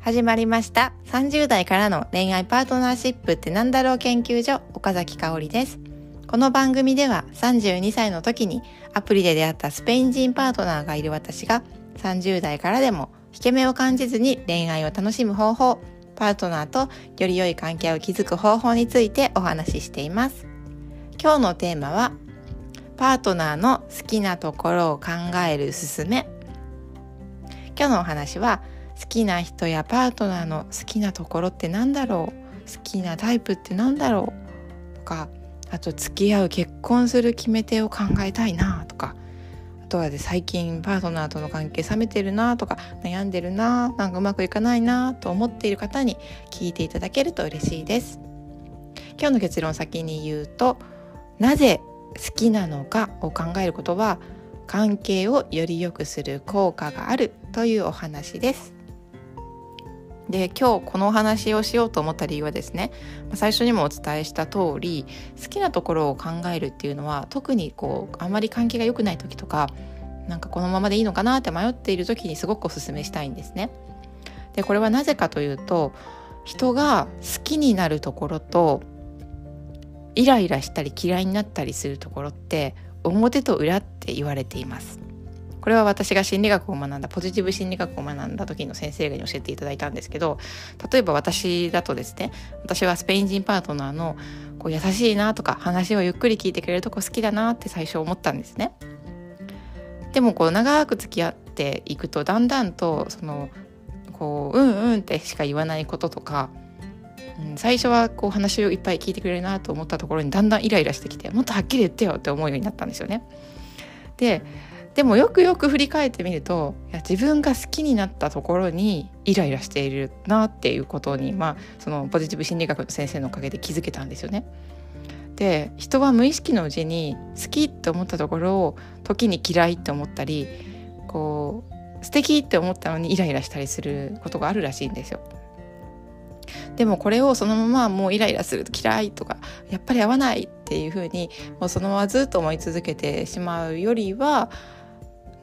始まりました。30代からの恋愛パートナーシップってなんだろう研究所岡崎香織です。この番組では32歳の時にアプリで出会ったスペイン人パートナーがいる私が30代からでも引け目を感じずに恋愛を楽しむ方法パートナーとより良い関係を築く方法についてお話ししています。今日のテーマはパートナーの好きなところを考えるすすめ。今日のお話は好きな人やパートナーの好きなところって何だろう？好きなタイプって何だろう？とかあと付き合う結婚する決め手を考えたいなとかあとはで最近パートナーとの関係冷めてるなとか悩んでるななんかうまくいかないなと思っている方に聞いていただけると嬉しいです。今日の結論を先に言うとなぜ好きなのかを考えることは関係をより良くする効果があるというお話です。で今日このお話をしようと思った理由はですね最初にもお伝えした通り好きなところを考えるっていうのは特にこうあまり関係が良くない時とかなんかこのままでいいのかなって迷っている時にすごくおすすめしたいんですね。でこれはなぜかというと人が好きになるところとイライラしたり嫌いになったりするところって表と裏って言われています。これは私が心理学を学んだポジティブ心理学を学んだ時の先生が教えていただいたんですけど例えば私だとですね私はスペイン人パートナーのこう優しいなとか話をゆっくり聞いてくれるとこ好きだなって最初思ったんですね。でもこう長く付き合っていくとだんだんとそのこううんうんってしか言わないこととか、最初はこう話をいっぱい聞いてくれるなと思ったところにだんだんイライラしてきてもっとはっきり言ってよって思うようになったんですよね。ででもよくよく振り返ってみるといや自分が好きになったところにイライラしているなっていうことに、まあ、そのポジティブ心理学の先生のおかげで気づけたんですよね。で人は無意識のうちに好きって思ったところを時に嫌いって思ったりこう素敵って思ったのにイライラしたりすることがあるらしいんですよ。でもこれをそのままもうイライラすると嫌いとかやっぱり合わないっていうふうにもうそのままずっと思い続けてしまうよりは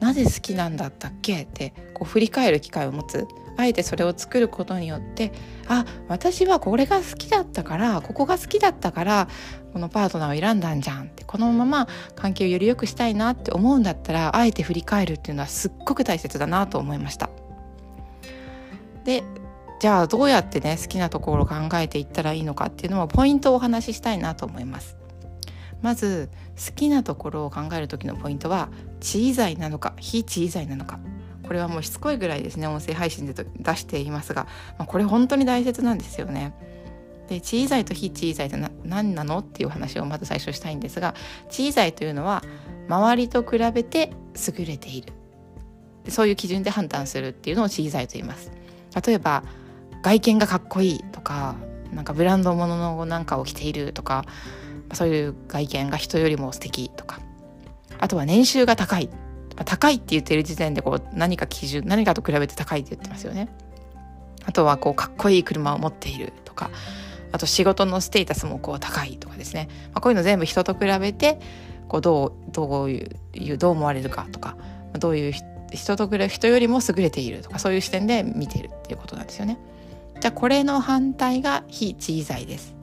なぜ好きなんだったっけ？ってこう振り返る機会を持つあえてそれを作ることによってあ私はこれが好きだったからここが好きだったからこのパートナーを選んだんじゃんってこのまま関係をより良くしたいなって思うんだったらあえて振り返るっていうのはすっごく大切だなと思いました。でじゃあどうやってね好きなところを考えていったらいいのかっていうのもポイントをお話ししたいなと思います。まず好きなところを考える時のポイントは小さいなのか非小さいなのかこれはもうしつこいぐらいですね音声配信で出していますが、まあ、これ本当に大切なんですよね。で小さいと非小さいって何なのっていう話をまず最初したいんですが小さいというのは周りと比べて優れているそういう基準で判断するっていうのを小さいと言います。例えば外見がかっこいいとかなんかブランド物のなんかを着ているとかそういう外見が人よりも素敵とか。あとは年収が高い。高いって言ってる時点でこう何か基準何かと比べて高いって言ってますよね。あとはこうかっこいい車を持っているとか。あと仕事のステータスもこう高いとかですね、まあ、こういうの全部人と比べてこうどうどういうどう思われるかとか。どういう人と比べ人よりも優れているとか。そういう視点で見ているっていうことなんですよね。じゃあこれの反対が非小さいです。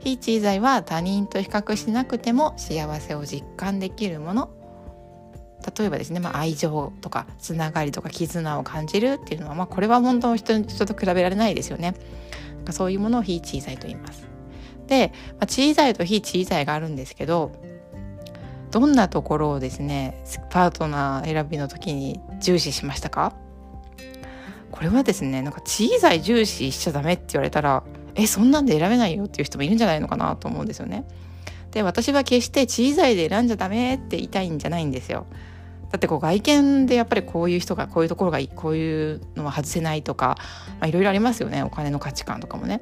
非小さいは他人と比較しなくても幸せを実感できるもの。例えばですね、まあ、愛情とかつながりとか絆を感じるっていうのは、まあ、これは本当の人人と比べられないですよね。そういうものを非小さいと言います。で、まあ、小さいと非小さいがあるんですけどどんなところをですねパートナー選びの時に重視しましたか？これはですねなんか小さい重視しちゃダメって言われたらえそんなんで選べないよっていう人もいるんじゃないのかなと思うんですよね。で私は決して小さいで選んじゃダメって言いたいんじゃないんですよ。だってこう外見でやっぱりこういう人がこういうところがいいこういうのは外せないとかいろいろありますよねお金の価値観とかもね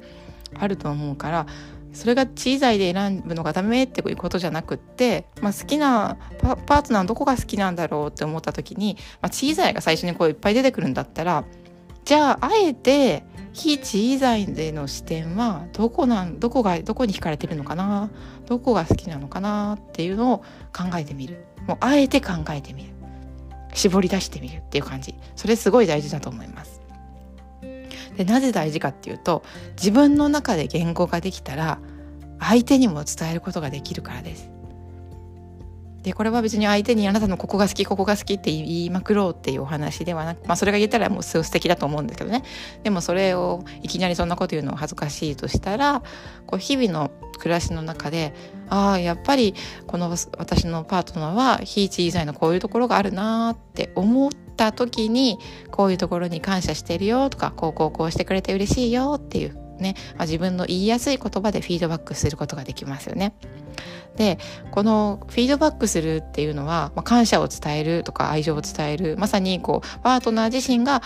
あると思うからそれが小さいで選ぶのがダメっていうことじゃなくって、まあ、好きなパートナーのどこが好きなんだろうって思った時に、まあ、小さいが最初にこういっぱい出てくるんだったらじゃああえて非小さいでの視点はどこなんどこがどこに惹かれてるのかなどこが好きなのかなっていうのを考えてみるもうあえて考えてみる絞り出してみるっていう感じそれすごい大事だと思います。ででなぜ大事かっていうと自分の中で言語ができたら相手にも伝えることができるからです。でこれは別に相手にあなたのここが好きここが好きって言いまくろうっていうお話ではなくまあそれが言えたらもう素敵だと思うんですけどねでもそれをいきなりそんなこと言うのは恥ずかしいとしたらこう日々の暮らしの中でああやっぱりこの私のパートナーは非小さいのこういうところがあるなって思った時にこういうところに感謝してるよとかこうこうこうしてくれて嬉しいよっていうね、まあ、自分の言いやすい言葉でフィードバックすることができますよね。でこのフィードバックするっていうのは、まあ、感謝を伝えるとか愛情を伝えるまさにこうパートナー自身が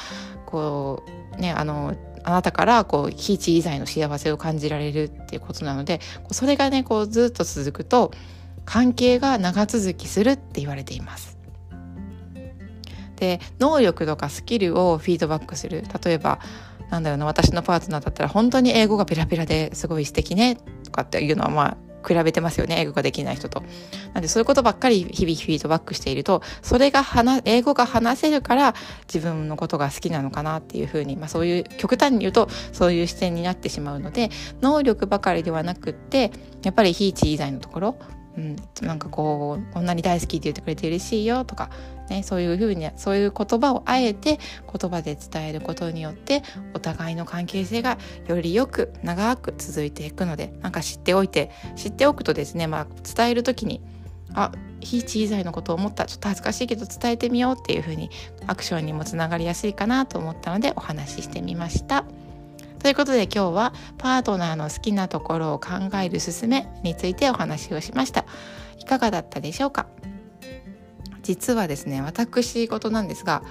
こうねあのあなたからこう非小さいの幸せを感じられるっていうことなのでそれがねこうずっと続くと関係が長続きするって言われています。で能力とかスキルをフィードバックする例えばなんだろうな私のパートナーだったら本当に英語がペラペラですごい素敵ねとかっていうのはまあ比べてますよね英語ができない人と。なんでそういうことばっかり日々フィードバックしているとそれが英語が話せるから自分のことが好きなのかなっていうふうに、まあ、そういう極端に言うとそういう視点になってしまうので能力ばかりではなくってやっぱり非地以外のところうん、なんかこうこんなに大好きって言ってくれて嬉しいよとか、ね、そういうふうにそういう言葉をあえて言葉で伝えることによってお互いの関係性がよりよく長く続いていくのでなんか知っておいて知っておくとですね、まあ、伝える時にあ非小さいのことを思ったちょっと恥ずかしいけど伝えてみようっていうふうにアクションにもつながりやすいかなと思ったのでお話ししてみました。ということで今日はパートナーの好きなところを考えるすすめについてお話をしましたいかがだったでしょうか？実はですね私事なんですが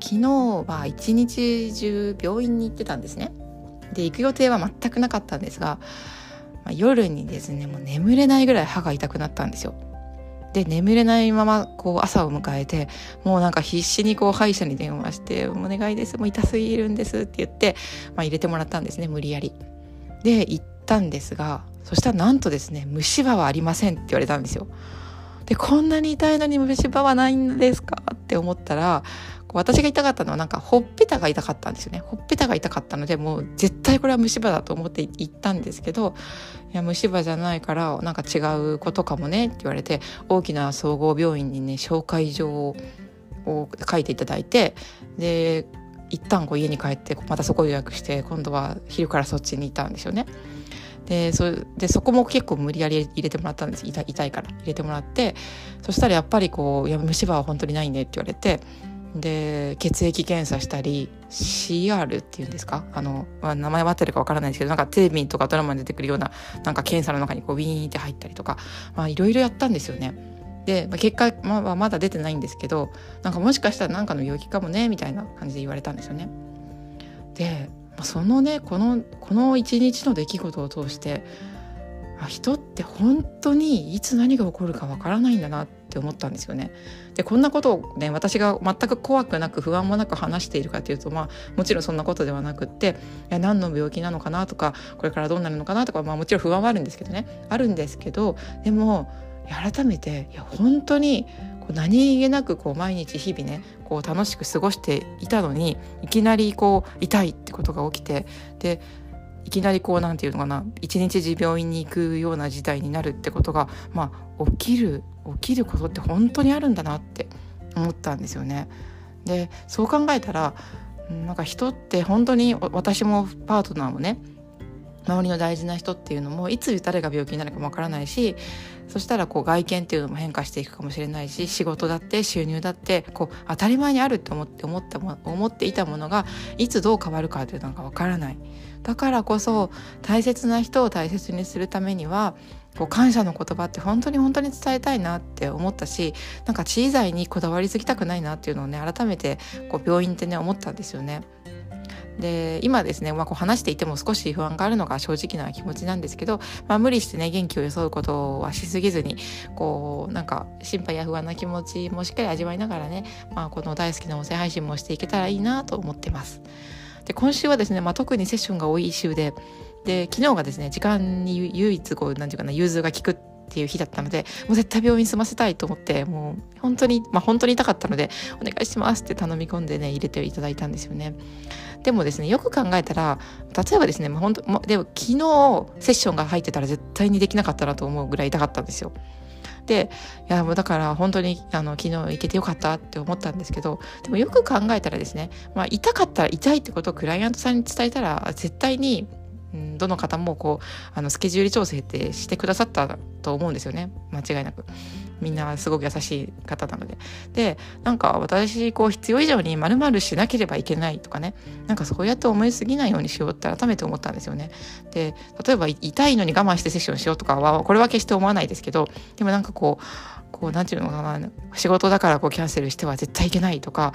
昨日は一日中病院に行ってたんですねで行く予定は全くなかったんですが、まあ、夜にですねもう眠れないぐらい歯が痛くなったんですよで眠れないままこう朝を迎えてもうなんか必死にこう歯医者に電話して「お願いですもう痛すぎるんです」って言って、まあ、入れてもらったんですね無理やり。で行ったんですがそしたらなんとですね虫歯はありませんって言われたんですよ。でこんなに痛いのに虫歯はないんですか？って思ったら私が痛かったのはなんかほっぺたが痛かったんですよねほっぺたが痛かったのでもう絶対これは虫歯だと思って行ったんですけどいや虫歯じゃないからなんか違うことかもねって言われて大きな総合病院にね紹介状を書いていただいてで一旦こう家に帰ってまたそこ予約して今度は昼からそっちにいたんですよね。でそでそこも結構無理やり入れてもらったんです。痛痛いから。入れてもらって。そしたらやっぱりこう「いや虫歯は本当にないね」って言われて。で血液検査したり CR っていうんですか？あの、まあ、名前は合ってるかわからないですけどなんかテレビとかドラマに出てくるようななんか検査の中にこうウィーンって入ったりとかいろいろやったんですよね。で、結果、まあ、まだ出てないんですけどなんかもしかしたら何かの病気かもねみたいな感じで言われたんですよね。で、そのねこのこの一日の出来事を通して人って本当にいつ何が起こるかわからないんだなって思ったんですよね。でこんなことをね私が全く怖くなく不安もなく話しているかというとまあもちろんそんなことではなくっていや何の病気なのかなとかこれからどうなるのかなとか、まあ、もちろん不安はあるんですけどねあるんですけどでも改めていや本当に何気なくこう毎日日々ねこう楽しく過ごしていたのにいきなりこう痛いってことが起きてでいきなりこうなんていうのかな一日中病院に行くような事態になるってことがまあ起きる起きることって本当にあるんだなって思ったんですよね。でそう考えたらなんか人って本当に私もパートナーもね周りの大事な人っていうのもいつ誰が病気になるかもわからないしそしたらこう外見っていうのも変化していくかもしれないし仕事だって収入だってこう当たり前にあるって思って思った思っていたものがいつどう変わるかっていうのがわからないだからこそ大切な人を大切にするためにはこう感謝の言葉って本当に本当に伝えたいなって思ったしなんか小さいにこだわりすぎたくないなっていうのをね改めてこう病院ってね思ったんですよね。で今ですね、まあ、こう話していても少し不安があるのが正直な気持ちなんですけど、まあ、無理してね元気を装うことはしすぎずにこうなんか心配や不安な気持ちもしっかり味わいながらね、まあ、この大好きな音声配信もしていけたらいいなと思ってます。で今週はですね、まあ、特にセッションが多い週でで昨日がですね時間に唯一こう何て言うかな融通が利くっていう日だったのでもう絶対病院済ませたいと思ってもう本当にまあ本当に痛かったのでお願いしますって頼み込んでね入れていただいたんですよね。でもですねよく考えたら例えばですね、まあ、本当でも昨日セッションが入ってたら絶対にできなかったなと思うぐらい痛かったんですよ。でいやもうだから本当にあの昨日行けてよかったって思ったんですけどでもよく考えたらですね、まあ、痛かったら痛いってことをクライアントさんに伝えたら絶対にうん、どの方もこうあのスケジュール調整ってしてくださったと思うんですよね。間違いなく。みんなすごく優しい方なので。でなんか私こう必要以上にまるしなければいけないとかね。なんかそうやって思いすぎないようにしようって改めて思ったんですよね。で例えば痛いのに我慢してセッションしようとかはこれは決して思わないですけどでもなんかこうこうなんていうのかな仕事だからこうキャンセルしては絶対いけないとか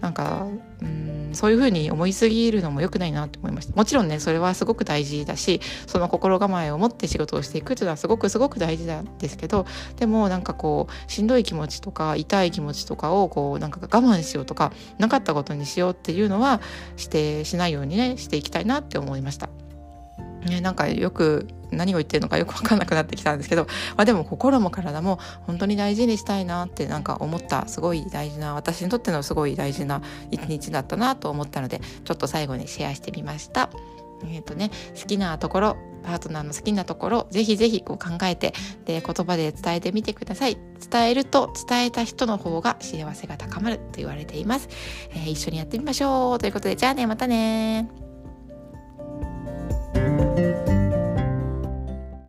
なんかうんそういうふうに思いすぎるのも良くないなと思いましたもちろんねそれはすごく大事だしその心構えを持って仕事をしていくっていうのはすごくすごく大事なんですけどでもなんかこうしんどい気持ちとか痛い気持ちとかをこうなんか我慢しようとかなかったことにしようっていうのはしてしないようにねしていきたいなって思いました。ね、なんかよく何を言ってるのかよく分かんなくなってきたんですけど、まあ、でも心も体も本当に大事にしたいなってなんか思ったすごい大事な私にとってのすごい大事な一日だったなと思ったのでちょっと最後にシェアしてみました。えーとね、好きなところパートナーの好きなところぜひぜひこう考えてで言葉で伝えてみてください。伝えると伝えた人の方が幸せが高まると言われています、えー、一緒にやってみましょう。ということでじゃあねまたね